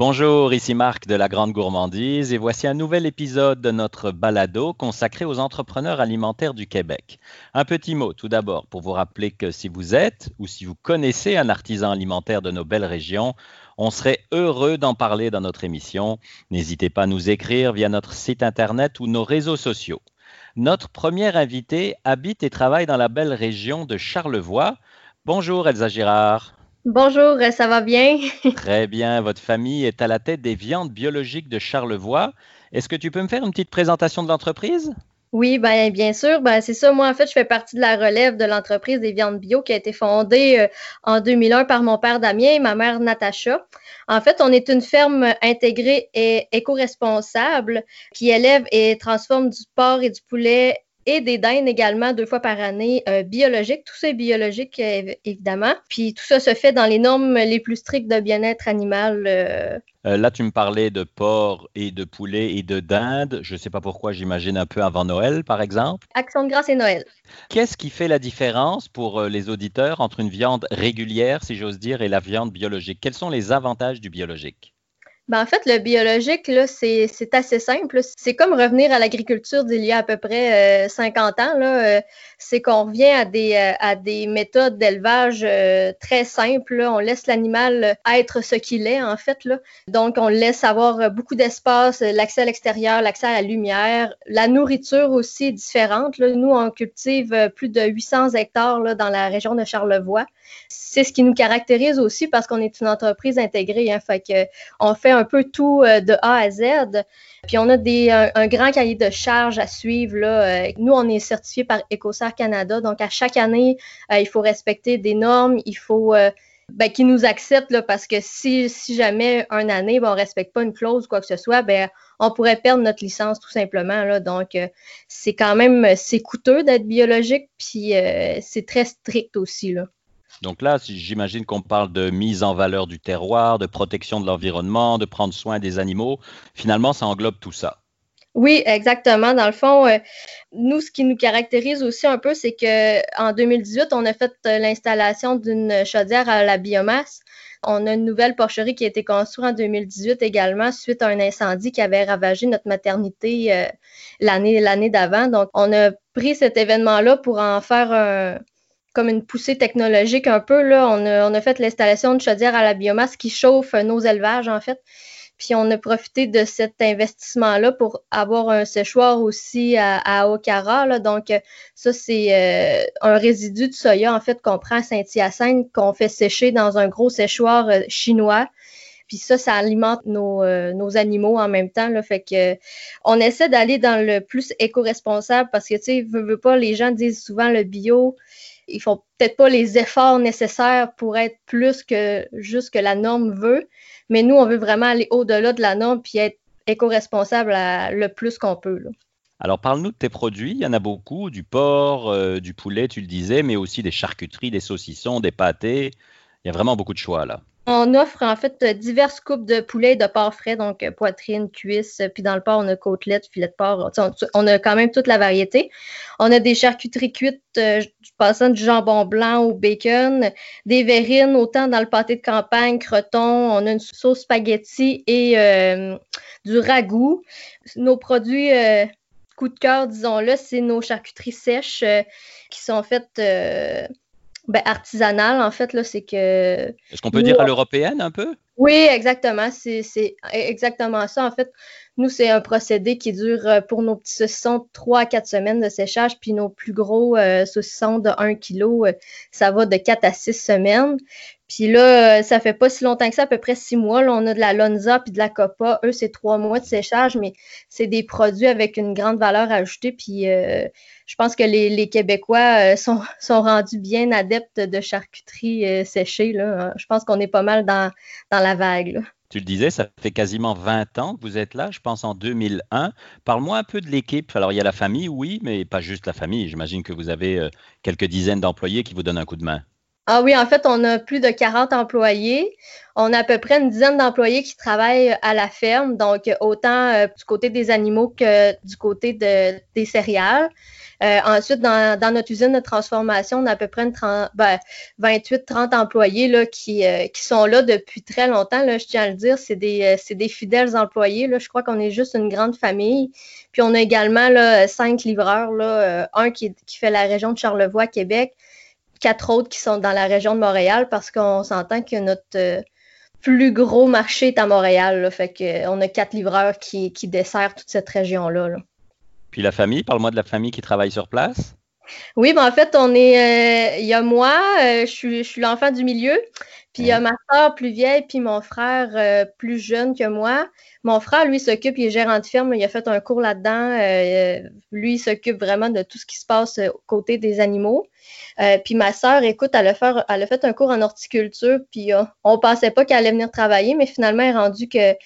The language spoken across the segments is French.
Bonjour, ici Marc de la Grande Gourmandise et voici un nouvel épisode de notre balado consacré aux entrepreneurs alimentaires du Québec. Un petit mot tout d'abord pour vous rappeler que si vous êtes ou si vous connaissez un artisan alimentaire de nos belles régions, on serait heureux d'en parler dans notre émission. N'hésitez pas à nous écrire via notre site internet ou nos réseaux sociaux. Notre première invitée habite et travaille dans la belle région de Charlevoix. Bonjour Elsa Girard. Bonjour, ça va bien? Très bien. Votre famille est à la tête des viandes biologiques de Charlevoix. Est-ce que tu peux me faire une petite présentation de l'entreprise? Oui, ben, bien sûr. Ben, c'est ça. Moi, en fait, je fais partie de la relève de l'entreprise des viandes bio qui a été fondée euh, en 2001 par mon père Damien et ma mère Natacha. En fait, on est une ferme intégrée et éco-responsable qui élève et transforme du porc et du poulet et des dindes également deux fois par année euh, biologiques. Tout ça est biologique, euh, évidemment. Puis tout ça se fait dans les normes les plus strictes de bien-être animal. Euh. là, tu me parlais de porc et de poulet et de dinde. Je ne sais pas pourquoi, j'imagine un peu avant Noël, par exemple. Action de grâce et Noël. Qu'est-ce qui fait la différence pour les auditeurs entre une viande régulière, si j'ose dire, et la viande biologique? Quels sont les avantages du biologique? Ben, en fait, le biologique, là, c'est, assez simple. C'est comme revenir à l'agriculture d'il y a à peu près 50 euh, ans. Là. Euh, c'est qu'on revient à des, euh, à des méthodes d'élevage très simples. On laisse l'animal être ce qu'il est, en fait. Là. Donc, on laisse avoir beaucoup d'espace, l'accès à l'extérieur, l'accès à la lumière. La nourriture aussi différente. Là. Nous, on cultive plus de 800 hectares là, dans la région de Charlevoix. C'est ce qui nous caractérise aussi parce qu'on est une entreprise intégrée. Hein. Fait que on fait peu tout euh, de A à Z. Puis on a des, un, grand cahier de charges à suivre. Là. Euh, nous, on est certifié par EcoSar Canada. Donc, à chaque année, euh, il faut respecter des normes. Il faut ben, qu'ils nous acceptent là, parce que si, si jamais une année, ben, on ne respecte pas une clause ou quoi que ce soit, ben, on pourrait perdre notre licence tout simplement. Là. Donc, c'est quand même c'est coûteux d'être biologique, puis c'est très strict aussi. Là. Donc là, j'imagine qu'on parle de mise en valeur du terroir, de protection de l'environnement, de prendre soin des animaux. Finalement, ça englobe tout ça. Oui, exactement. Dans le fond, euh, nous, ce qui nous caractérise aussi un peu, c'est qu'en 2018, on a fait euh, l'installation d'une chaudière à la biomasse. On a une nouvelle porcherie qui a été construite en 2018 également suite à un incendie qui avait ravagé notre maternité euh, l'année d'avant. Donc, on a pris cet événement-là pour en faire un, comme une poussée technologique un peu. Là. On, a, fait l'installation de chaudière à la biomasse qui chauffe nos élevages, en fait. Puis on a profité de cet investissement-là pour avoir un séchoir aussi à, à Okara. Donc, ça, c'est euh, un résidu de soya, en fait, qu'on prend à Saint-Hyacinthe, qu'on fait sécher dans un gros séchoir euh, chinois. Puis ça, ça alimente nos, euh, nos, animaux en même temps. Là, fait que on essaie d'aller dans le plus éco-responsable parce que, tu sais, veut, veut pas, les gens disent souvent le bio, ils font peut-être pas les efforts nécessaires pour être plus que juste que la norme veut, mais nous, on veut vraiment aller au-delà de la norme puis être éco-responsable le plus qu'on peut. Alors, parle-nous de tes produits. Il y en a beaucoup, du porc, euh, du poulet, tu le disais, mais aussi des charcuteries, des saucissons, des pâtés. Il y a vraiment beaucoup de choix là. On offre en fait diverses coupes de poulet et de porc frais, donc euh, poitrine, cuisse, puis dans le porc, on a côtelette, filet de porc. On, a quand même toute la variété. On a des charcuteries cuites euh, passant du jambon blanc au bacon, des verrines, autant dans le pâté de campagne, croton. On a une sauce spaghetti et euh, du ragoût. Nos produits coup de cœur, disons-le, c'est nos charcuteries sèches qui sont faites ben, artisanal, en fait, là, c'est que. Est-ce qu'on peut dire à l'européenne un peu? Oui, exactement. C'est exactement ça. En fait, nous, c'est un procédé qui dure euh, pour nos petits saucissons 3 à 4 semaines de séchage, puis nos plus gros euh, saucissons de 1 kg, euh, ça va de 4 à 6 semaines. Puis là, ça fait pas si longtemps que ça, à peu près 6 mois. Là, on a de la Lonza puis de la Copa. Eux, c'est 3 mois de séchage, mais c'est des produits avec une grande valeur ajoutée. Puis je pense que les, Québécois euh, sont, rendus bien adeptes de charcuterie euh, séchée. Là. Je pense qu'on est pas mal dans, la vague. Tu le disais, ça fait quasiment 20 ans que vous êtes là, je pense en 2001. Parle-moi un peu de l'équipe. Alors, il y a la famille, oui, mais pas juste la famille. J'imagine que vous avez euh, quelques dizaines d'employés qui vous donnent un coup de main. Ah oui, en fait, on a plus de 40 employés. On a à peu près une dizaine d'employés qui travaillent à la ferme, donc autant euh, du côté des animaux que du côté de, des céréales. Euh, ensuite, dans, notre usine de transformation, on a à peu près 28-30 ben, employés là, qui, euh, qui sont là depuis très longtemps. Je tiens à le dire, c'est des, des fidèles employés. Je crois qu'on est juste une grande famille. Puis on a également cinq livreurs, un qui fait la région de Charlevoix, Québec, quatre autres qui sont dans la région de Montréal parce qu'on s'entend que notre plus gros marché est à Montréal. Là, fait que, on a quatre livreurs qui, qui desservent toute cette région-là. Puis la famille, parle-moi de la famille qui travaille sur place. Oui, ben en fait, on est. Euh, il y a moi, euh, je suis, je suis l'enfant du milieu. Puis il y a ma soeur plus vieille, puis mon frère euh, plus jeune que moi. Mon frère, lui, s'occupe, il est gérant de firme, il a fait un cours là-dedans. lui, il s'occupe vraiment de tout ce qui se passe aux côté des animaux. Puis ma sœur, écoute, elle a, fait, elle a fait un cours en horticulture, puis on pensait pas qu'elle allait venir travailler, mais finalement, elle est rendue qu'elle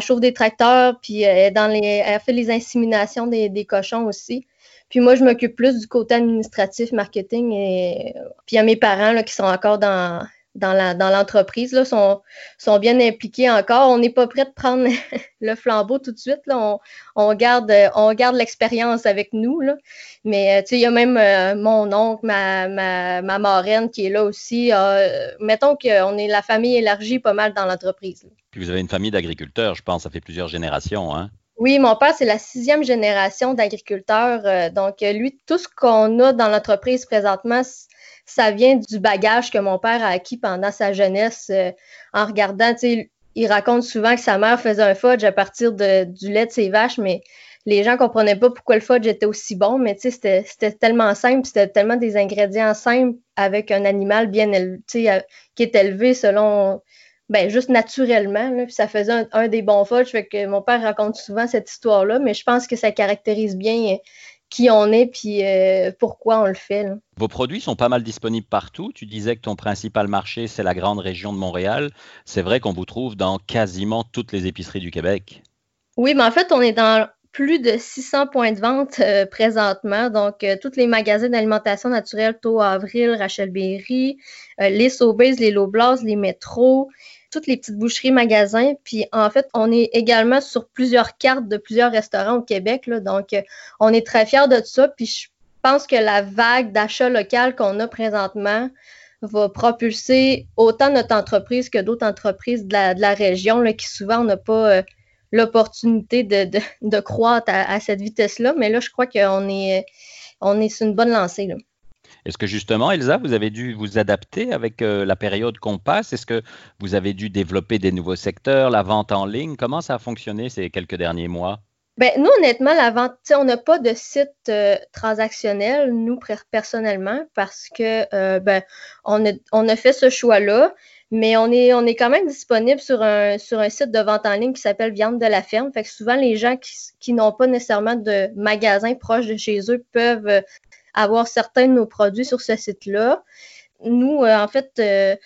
chauffe des tracteurs, puis elle, dans les, elle fait les inséminations des, des cochons aussi. Puis moi, je m'occupe plus du côté administratif, marketing, et puis il y a mes parents là, qui sont encore dans, dans l'entreprise sont, sont bien impliqués encore. On n'est pas prêt de prendre le flambeau tout de suite. Là. On, garde, on garde l'expérience avec nous. Là. Mais euh, il y a même euh, mon oncle, ma, ma, ma, marraine qui est là aussi. Euh, mettons qu'on est la famille élargie pas mal dans l'entreprise. Puis vous avez une famille d'agriculteurs, je pense, ça fait plusieurs générations, hein? Oui, mon père, c'est la sixième génération d'agriculteurs. donc, lui, tout ce qu'on a dans l'entreprise présentement, ça vient du bagage que mon père a acquis pendant sa jeunesse euh, en regardant, tu sais, il raconte souvent que sa mère faisait un fudge à partir du lait de ses vaches, mais les gens comprenaient pas pourquoi le fudge était aussi bon, mais tu sais, c'était tellement simple, c'était tellement des ingrédients simples avec un animal bien élevé, qui est élevé selon, ben, juste naturellement, là, puis ça faisait un, un, des bons fait que mon père raconte souvent cette histoire-là, mais je pense que ça caractérise bien qui on est puis euh, pourquoi on le fait. Vos produits sont pas mal disponibles partout. Tu disais que ton principal marché, c'est la grande région de Montréal. C'est vrai qu'on vous trouve dans quasiment toutes les épiceries du Québec. Oui, mais en fait, on est dans plus de 600 points de vente euh, présentement. Donc, euh, tous les magasins d'alimentation naturelle, Taux Avril, Rachel Berry, les Sobeys, les Loblas, les Métros, toutes les petites boucheries, magasins. Puis en fait, on est également sur plusieurs cartes de plusieurs restaurants au Québec. donc, euh, on est très fiers de ça. Puis je pense que la vague d'achat local qu'on a présentement va propulser autant notre entreprise que d'autres entreprises de la, région là, qui souvent n'ont pas euh, l'opportunité de, croître à, cette vitesse-là. Mais là, je crois qu'on est, on est sur une bonne lancée. Là. Est-ce que justement, Elsa, vous avez dû vous adapter avec euh, la période qu'on passe? Est-ce que vous avez dû développer des nouveaux secteurs, la vente en ligne? Comment ça a fonctionné ces quelques derniers mois? Ben, nous, honnêtement, la vente, on n'a pas de site euh, transactionnel, nous, personnellement, parce que euh, ben, on, a, fait ce choix-là, mais on est, quand même disponible sur un, sur un site de vente en ligne qui s'appelle Viande de la ferme. Fait que souvent, les gens qui, qui n'ont pas nécessairement de magasin proche de chez eux peuvent avoir certains de nos produits sur ce site-là. Nous, euh, en fait, euh,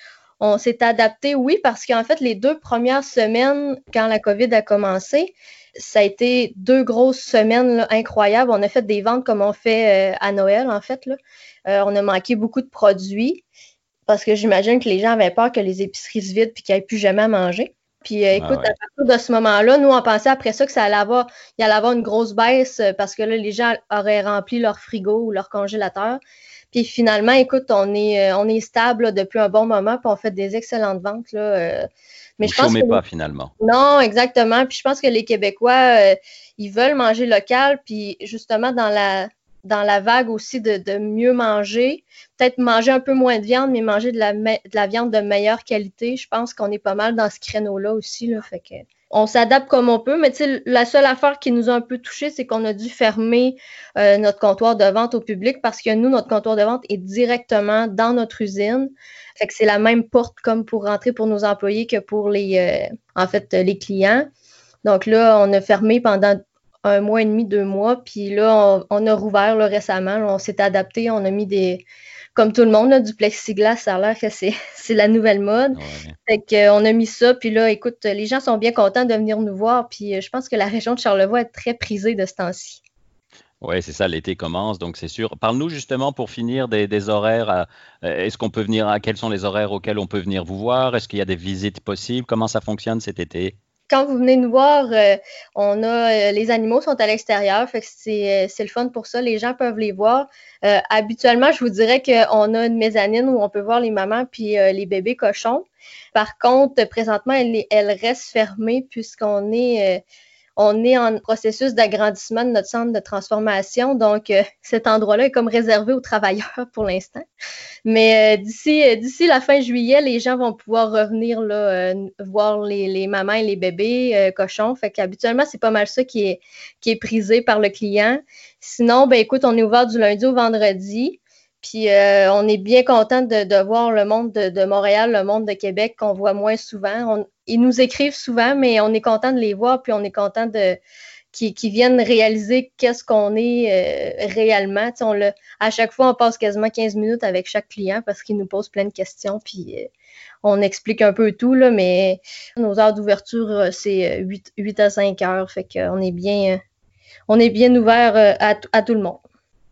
on s'est adapté, oui, parce qu'en fait, les deux premières semaines, quand la COVID a commencé, ça a été deux grosses semaines incroyables. On a fait des ventes comme on fait euh, à Noël, en fait. Là. on a manqué beaucoup de produits parce que j'imagine que les gens avaient peur que les épiceries se vident et qu'ils n'aient plus jamais à manger. Puis euh, écoute, à partir de ce moment-là, nous, on pensait après ça que ça allait avoir, il allait avoir une grosse baisse euh, parce que là, les gens auraient rempli leur frigo ou leur congélateur. Puis finalement, écoute, on est, euh, on est stable depuis un bon moment, puis on fait des excellentes ventes. Là, mais Vous je pense que, pas finalement. Non, exactement. Puis je pense que les Québécois, ils veulent manger local. Puis justement, dans la, dans la vague aussi de, mieux manger. Peut-être manger un peu moins de viande, mais manger de la, de la viande de meilleure qualité. Je pense qu'on est pas mal dans ce créneau-là aussi. Là, on s'adapte comme on peut, mais la seule affaire qui nous a un peu touché, c'est qu'on a dû fermer euh, notre comptoir de vente au public parce que nous, notre comptoir de vente est directement dans notre usine. C'est la même porte comme pour rentrer pour nos employés que pour les, euh, en fait, les clients. Donc là, on a fermé pendant un mois et demi, deux mois. Puis là, on, a rouvert récemment. on s'est adapté. On a mis des, comme tout le monde, du plexiglas. Ça a l'air que c'est, la nouvelle mode. Fait qu'on a mis ça. Puis là, écoute, les gens sont bien contents de venir nous voir. Puis euh, je pense que la région de Charlevoix est très prisée de ce temps-ci. Oui, c'est ça, l'été commence, donc c'est sûr. Parle-nous justement pour finir des, horaires. Est-ce qu'on peut venir à quels sont les horaires auxquels on peut venir vous voir? Est-ce qu'il y a des visites possibles? Comment ça fonctionne cet été? Quand vous venez nous voir, euh, on a euh, les animaux sont à l'extérieur, fait que c'est, le fun pour ça. Les gens peuvent les voir. habituellement, je vous dirais qu'on a une mezzanine où on peut voir les mamans puis les bébés cochons. Par contre, présentement, elle, elle reste fermée puisqu'on est on est en processus d'agrandissement de notre centre de transformation, donc euh, cet endroit-là est comme réservé aux travailleurs pour l'instant. Mais euh, d'ici euh, d'ici la fin juillet, les gens vont pouvoir revenir voir les, mamans et les bébés cochons. Fait qu'habituellement, c'est pas mal ça qui est, prisé par le client. Sinon, ben écoute, on est ouvert du lundi au vendredi. Puis on est bien content de, voir le monde de, Montréal, le monde de Québec qu'on voit moins souvent. Ils nous écrivent souvent, mais on est content de les voir, puis on est content de qu'ils viennent réaliser qu'est-ce qu'on est euh, réellement. On à chaque fois, on passe quasiment 15 minutes avec chaque client parce qu'il nous pose plein de questions, puis euh, on explique un peu tout, là, mais nos heures d'ouverture, c'est 8, à 5 heures, fait qu'on est bien, on est bien ouvert à tout le monde.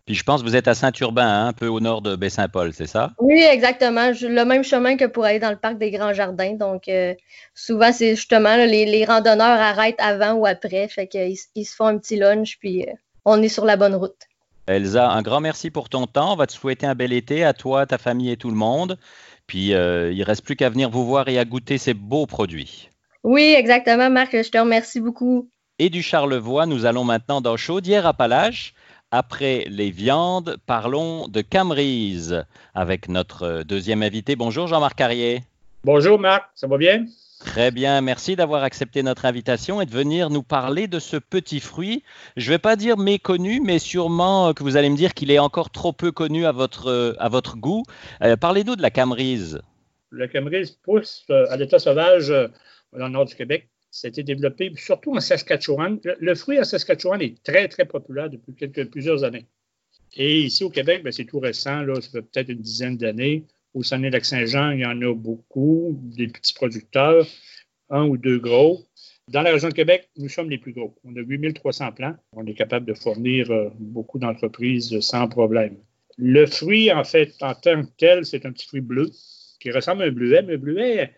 Puis je pense que vous êtes à Saint-Urbain, hein, un peu au nord de Baie-Saint-Paul, c'est ça? Oui, exactement. Le même chemin que pour aller dans le parc des Grands Jardins. Donc, euh, souvent, c'est justement les, randonneurs arrêtent avant ou après. Fait qu'ils ils se font un petit lunch, puis euh, on est sur la bonne route. Elsa, un grand merci pour ton temps. On va te souhaiter un bel été à toi, ta famille et tout le monde. Puis, euh, il ne reste plus qu'à venir vous voir et à goûter ces beaux produits. Oui, exactement, Marc. Je te remercie beaucoup. Et du Charlevoix, nous allons maintenant dans Chaudière-Appalaches après les viandes, parlons de Camerise avec notre deuxième invité. Bonjour Jean-Marc Carrier. Bonjour Marc, ça va bien? Très bien, merci d'avoir accepté notre invitation et de venir nous parler de ce petit fruit. Je ne vais pas dire méconnu, mais sûrement que vous allez me dire qu'il est encore trop peu connu à votre, à votre goût. Euh, parlez-nous de la camerise. La camerise pousse euh, à l'état sauvage euh, dans le nord du Québec. Ça a été développé surtout en Saskatchewan. Le, fruit en Saskatchewan est très, très populaire depuis plusieurs années. Et ici au Québec, ben, c'est tout récent, là, ça fait peut-être une dizaine d'années. Au Saguenay-Lac-Saint-Jean, il y en a beaucoup, des petits producteurs, un ou deux gros. Dans la région de Québec, nous sommes les plus gros. On a 8300 plants. On est capable de fournir euh, beaucoup d'entreprises sans problème. Le fruit, en fait, en tant que tel, c'est un petit fruit bleu qui ressemble à un bleuet, mais un bleuet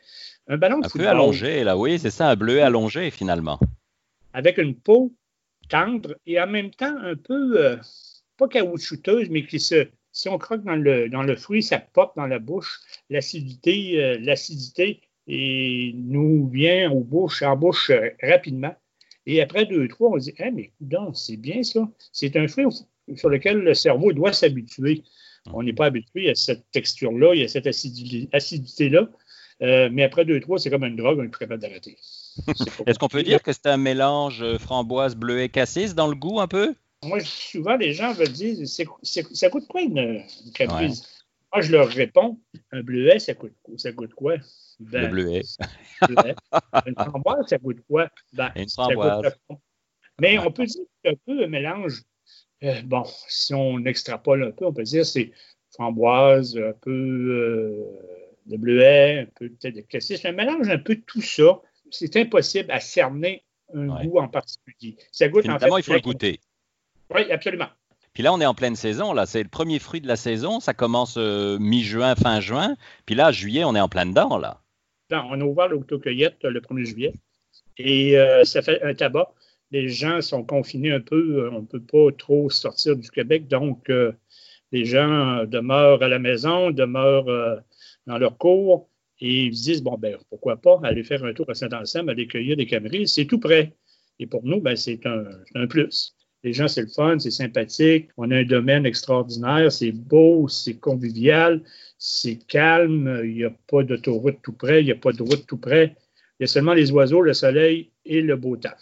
un ballon de un peu allongé, là, oui, c'est ça, un bleuet allongé finalement. Avec une peau tendre et en même temps un peu, euh, pas caoutchouteuse, mais qui se, si on croque dans le, dans le fruit, ça pop dans la bouche. L'acidité, euh, l'acidité et nous vient aux bouches, en bouche euh, rapidement. Et après deux, trois, on dit, ah, mais c'est bien ça. C'est un fruit sur lequel le cerveau doit s'habituer. On n'est pas habitué à cette texture-là, il y a cette acidité-là. Euh, mais après deux, trois, c'est comme une drogue, on est plus capable d'arrêter. Est-ce qu'on peut dire que c'est un mélange euh, framboise, bleuet, cassis dans le goût un peu? Moi, souvent, les gens me disent ça coûte quoi une, une Moi, je leur réponds un bleuet, ça coûte, ça coûte quoi? Ben, le bleuet. une framboise, ça coûte quoi? Ben, une framboise. Mais on peut dire que c'est un peu un mélange. Euh, bon, si on extrapole un peu, on peut dire c'est framboise, un peu de bleuet, un peu peut-être de cassis, un mélange un peu de tout ça. C'est impossible à cerner un goût en particulier. Ça goûte en fait, il faut le goûter. Oui, absolument. Puis là, on est en pleine saison. Là, c'est le premier fruit de la saison. Ça commence euh, mi-juin, fin juin. Puis là, juillet, on est en plein dedans là. on a ouvert l'autocueillette le 1er juillet. Et euh, ça fait un tabac. Les gens sont confinés un peu. Euh, on ne peut pas trop sortir du Québec. Donc, les gens demeurent à la maison, demeurent dans leur cours et ils se disent, bon, ben, pourquoi pas aller faire un tour à Saint-Anselme, aller cueillir des cameries, c'est tout près. Et pour nous, ben, c'est un, un, plus. Les gens, c'est le fun, c'est sympathique, on a un domaine extraordinaire, c'est beau, c'est convivial, c'est calme, il n'y a pas d'autoroute tout près, il n'y a pas de route tout près. Il y a seulement les oiseaux, le soleil et le beau temps.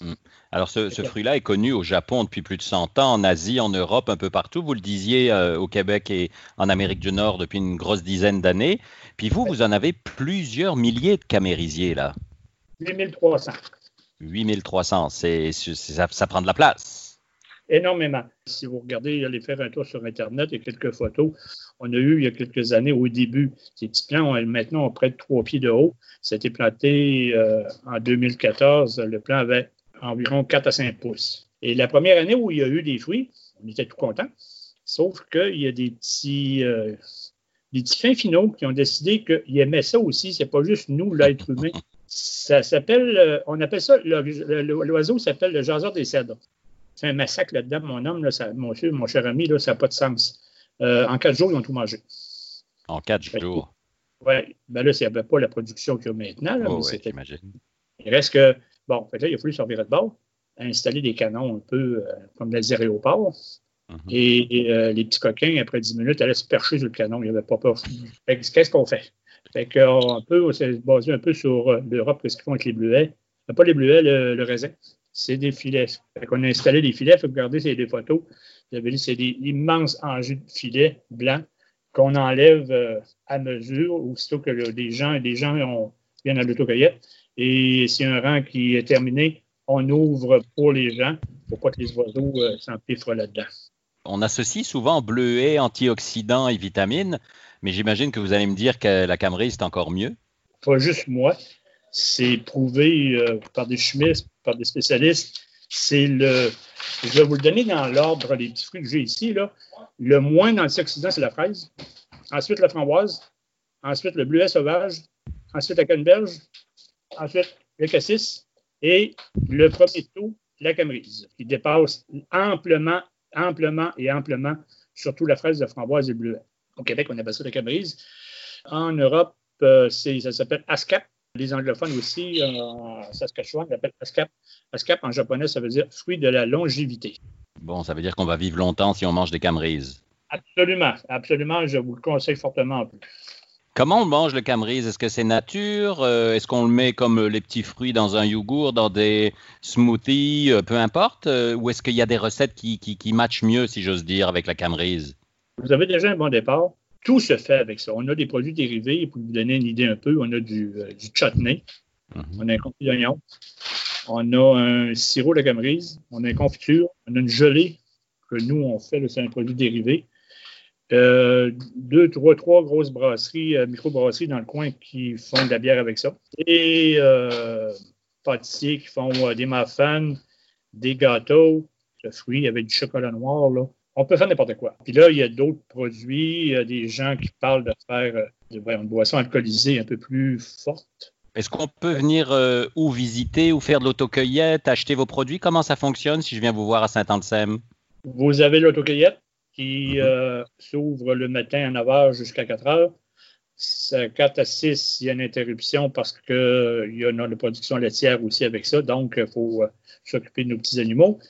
Hum. Alors, ce, fruit-là est connu au Japon depuis plus de 100 ans, en Asie, en Europe, un peu partout. Vous le disiez euh, au Québec et en Amérique du Nord depuis une grosse dizaine d'années. Puis vous, vous en avez plusieurs milliers de camérisiers, là. 8300. 8300, c'est, ça, ça prend de la place. Énormément. Si vous regardez, allez faire un tour sur Internet, il y a quelques photos. On a eu il y a quelques années, au début, ces petits plants, maintenant, ont près de trois pieds de haut. Ça a été planté euh, en 2014. Le plan avait environ 4 à 5 pouces. Et la première année où il y a eu des fruits, on était tout contents. Sauf qu'il y a des petits, euh, des petits fins finaux qui ont décidé qu'ils aimaient ça aussi. C'est pas juste nous, l'être humain. Ça s'appelle, euh, on appelle ça, l'oiseau s'appelle le jaseur des cèdres. C'est un massacre là-dedans, mon homme, là, ça, mon, mon, cher ami, là, ça n'a pas de sens. Euh, en quatre jours, ils ont tout mangé. En quatre jours? Oui. Ben là, il n'y avait pas la production qu'il y a maintenant. Là, oh, mais j'imagine. Il reste que, bon, fait là, il a fallu sortir de bord, installer des canons un peu euh, comme les aéroports. Mhm. Et, euh, les petits coquins, après 10 minutes, allaient se percher sur le canon. Il n'y avait pas peur. Qu'est-ce qu'on fait? Fait qu'on peut, on s'est basé un peu sur l'Europe, qu'est-ce qu'ils font avec les bleuets. Pas les bleuets, le raisin c'est des filets. On a installé des filets. Vous regardez, c'est des photos. C'est des immenses enjeux de filets blancs qu'on enlève euh, à mesure, aussitôt que des gens, des gens ont, viennent à l'autocueillette. Et c'est un rang qui est terminé, on ouvre pour les gens pour pas que les oiseaux euh, s'empiffrent là-dedans. On associe souvent bleuets, antioxydants et vitamines, mais j'imagine que vous allez me dire que la camerise, c'est encore mieux. Pas juste moi c'est prouvé euh, par des chimistes, par des spécialistes. C'est le. Je vais vous le donner dans l'ordre des petits fruits que j'ai ici. Là. Le moins antioxydant, c'est la fraise. Ensuite, la framboise. Ensuite, le bleuet sauvage. Ensuite, la canneberge. Ensuite, le cassis. Et le premier taux, la camerise, qui dépasse amplement, amplement et amplement, surtout la fraise, la framboise et le bleuet. Au Québec, on appelle ça la camerise. En Europe, euh, ça s'appelle ASCAP, les anglophones aussi, euh, en Saskatchewan, l'appellent ASCAP. ASCAP en japonais, ça veut dire fruit de la longévité. Bon, ça veut dire qu'on va vivre longtemps si on mange des camerises. Absolument, absolument, je vous le conseille fortement en plus. Comment on mange le camerise Est-ce que c'est nature? Euh, Est-ce qu'on le met comme les petits fruits dans un yogourt, dans des smoothies, euh, peu importe Ou est-ce qu'il y a des recettes qui, qui matchent mieux, si j'ose dire, avec la camerise Vous avez déjà un bon départ. Tout se fait avec ça. On a des produits dérivés, pour vous donner une idée un peu, on a du, euh, chutney, mhm. on a un confit d'oignon, on a un sirop de camerise, on a une confiture, on a une gelée que nous, on fait, c'est un produit dérivé. Euh, deux, trois, trois grosses brasseries, euh, micro-brasseries dans le coin qui font de la bière avec ça. Et pâtissiers qui font des muffins, des gâteaux, de fruits avec du chocolat noir, là on peut faire n'importe quoi. Puis là, il y a d'autres produits, il y a des gens qui parlent de faire euh, une boisson alcoolisée un peu plus forte. Est-ce qu'on peut venir euh, ou visiter ou faire de l'autocueillette, acheter vos produits? Comment ça fonctionne si je viens vous voir à Saint-Anselme? Vous avez l'autocueillette? Qui mhm. euh, s'ouvre le matin à 9 h jusqu'à 4 h. 4 à 6, il y a une interruption parce qu'il y a une production laitière aussi avec ça, donc il faut s'occuper de nos petits animaux.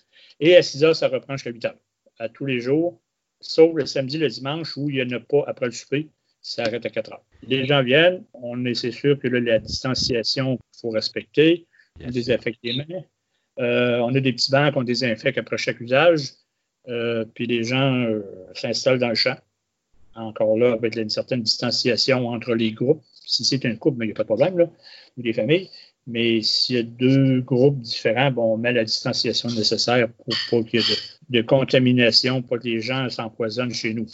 Et à 6 h, ça reprend jusqu'à 8 h à tous les jours, sauf le samedi, le dimanche où il n'y en a pas après le souper. Ça arrête à 4 heures. Les gens viennent, on est, c'est sûr que la distanciation, il faut respecter. On désinfecte les mains. Euh, on a des petits bancs qu'on désinfecte après chaque usage. Euh, puis les gens euh, s'installent dans le champ. Encore là, avec une certaine distanciation entre les groupes. Si c'est un couple, il n'y a pas de problème, là, ou des familles. Mais s'il y a deux groupes différents, bon, on met la distanciation nécessaire pour pas qu'il y ait de, contamination, pour que les gens s'empoisonnent chez nous.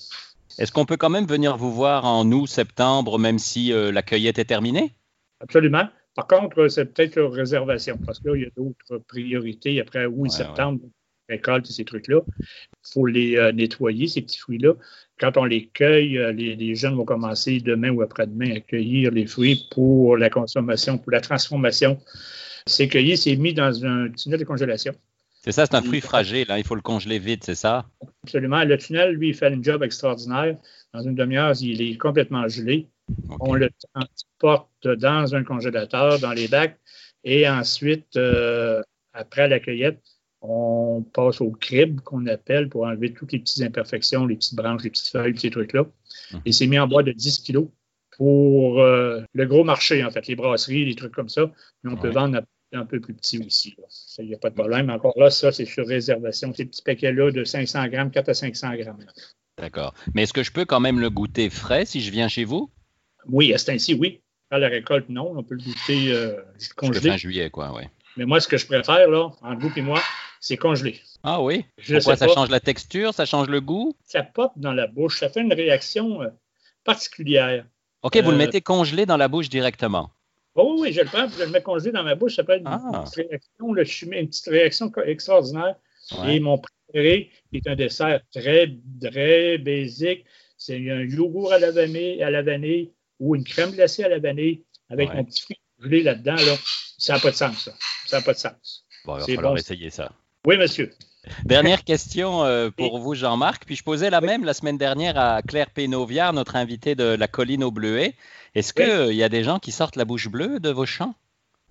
Est-ce qu'on peut quand même venir vous voir en août, septembre, même si euh, la cueillette est terminée? Absolument. Par contre, c'est peut-être une réservation, parce qu'il y a d'autres priorités après août septembre récolte ces trucs-là. Il faut les euh, nettoyer, ces petits fruits-là. Quand on les cueille, euh, les, jeunes vont commencer demain ou après-demain à cueillir les fruits pour la consommation, pour la transformation. C'est cueilli, c'est mis dans un tunnel de congélation. C'est ça, c'est un fruit fragile, il faut le congeler vite, c'est ça? Absolument. Le tunnel, lui, il fait un job extraordinaire. Dans une demi-heure, il est complètement gelé. On le transporte dans un congélateur, dans les bacs, et ensuite, euh, après la cueillette, on passe au crible qu'on appelle pour enlever toutes les petites imperfections, les petites branches, les petites feuilles, ces trucs-là. Mhm. Et c'est mis en bois de 10 kilos pour euh, le gros marché, en fait, les brasseries, les trucs comme ça. Mais on peut vendre un, peu plus petit aussi. Il n'y a pas de problème. Encore là, ça, c'est sur réservation. Ces petits paquets-là de 500 grammes, 4 à 500 grammes. D'accord. Mais est-ce que je peux quand même le goûter frais si je viens chez vous? Oui, à ce temps-ci, oui. À la récolte, non. On peut le goûter euh, congelé. fin juillet, quoi, oui. Mais moi, ce que je préfère, là, entre vous et moi, c'est congelé. Ah oui? Pourquoi ça change la texture, ça change le goût? Ça pop dans la bouche, ça fait une réaction euh, particulière. OK, vous le euh, mettez congelé dans la bouche directement. Oh, oui, oui, je le prends, je le mets congelé dans ma bouche, ça fait une, ah. petite réaction, une petite réaction extraordinaire. Et mon préféré est un dessert très, très basique. C'est un yogourt à la vanille, à la vanille ou une crème glacée à la vanille avec un petit fruit gelé là-dedans. Là. Ça n'a pas de sens, ça. Ça n'a pas de sens. Bon, il va falloir essayer ça. Oui, monsieur. Dernière question euh, pour vous, Jean-Marc. Puis je posais la même la semaine dernière à Claire Pénoviard, notre invitée de la colline au bleuet. Est-ce qu'il y a des gens qui sortent la bouche bleue de vos champs?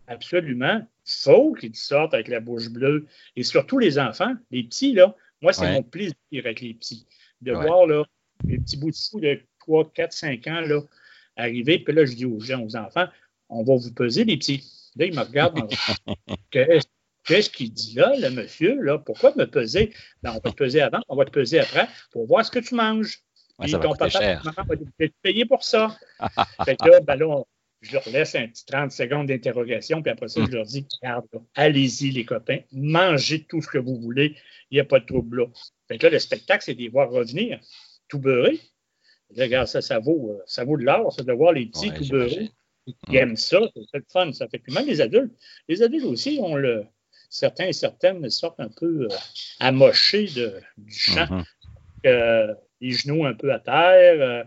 Absolument. Faut qu'ils sortent avec la bouche bleue. Et surtout les enfants, les petits, là. Moi, c'est mon plaisir avec les petits. De voir là, les petits bouts de fou de 3, 4, 5 ans là, arriver. Puis là, je dis aux gens, aux enfants, on va vous peser, les petits. Là, ils me regardent. Qu'est-ce qu'il dit là, le monsieur? Là? Pourquoi me peser? Ben, on va te peser avant, on va te peser après pour voir ce que tu manges. Et ton papa, cher. maman va te payer pour ça. fait que là, ben là, je leur laisse un petit 30 secondes d'interrogation, puis après ça, je leur dis, regarde, allez-y, les copains, mangez tout ce que vous voulez, il n'y a pas de trouble là. Fait que là, le spectacle, c'est de les voir revenir, tout beurré. regarde, ça, ça vaut, euh, ça vaut de l'or, c'est de voir les petits tout beurrés. Ils aiment ça, c'est le fun, ça fait. Puis même les adultes, les adultes aussi ont le, certains et certaines sortent un peu euh, amochés de, du champ. Mm-hmm. Euh, les genoux un peu à terre, euh,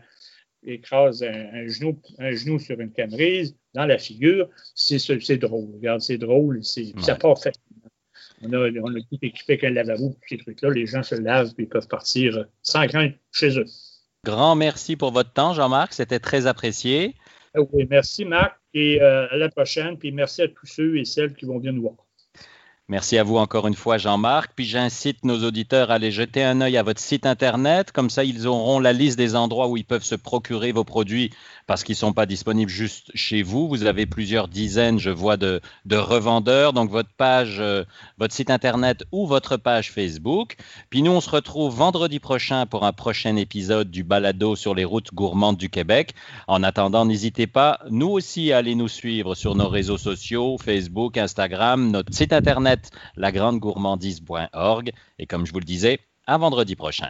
écrase un, genou, un genou sur une camerise dans la figure. C'est, drôle. Regarde, c'est drôle. C'est, Ça part fait. On a, on a tout équipé avec un lavabo, ces trucs-là. Les gens se lavent et peuvent partir sans crainte chez eux. Grand merci pour votre temps, Jean-Marc. C'était très apprécié. Oui, merci, Marc. Et à la prochaine. Puis merci à tous ceux et celles qui vont venir nous voir. Merci à vous encore une fois, Jean-Marc. Puis j'incite nos auditeurs à aller jeter un œil à votre site Internet. Comme ça, ils auront la liste des endroits où ils peuvent se procurer vos produits parce qu'ils ne sont pas disponibles juste chez vous. Vous avez plusieurs dizaines, je vois, de, revendeurs. Donc, votre page, euh, votre site Internet ou votre page Facebook. Puis nous, on se retrouve vendredi prochain pour un prochain épisode du balado sur les routes gourmandes du Québec. En attendant, n'hésitez pas, nous aussi, à aller nous suivre sur nos réseaux sociaux, Facebook, Instagram, notre site Internet, lagrandegourmandise.org. Et comme je vous le disais, à vendredi prochain.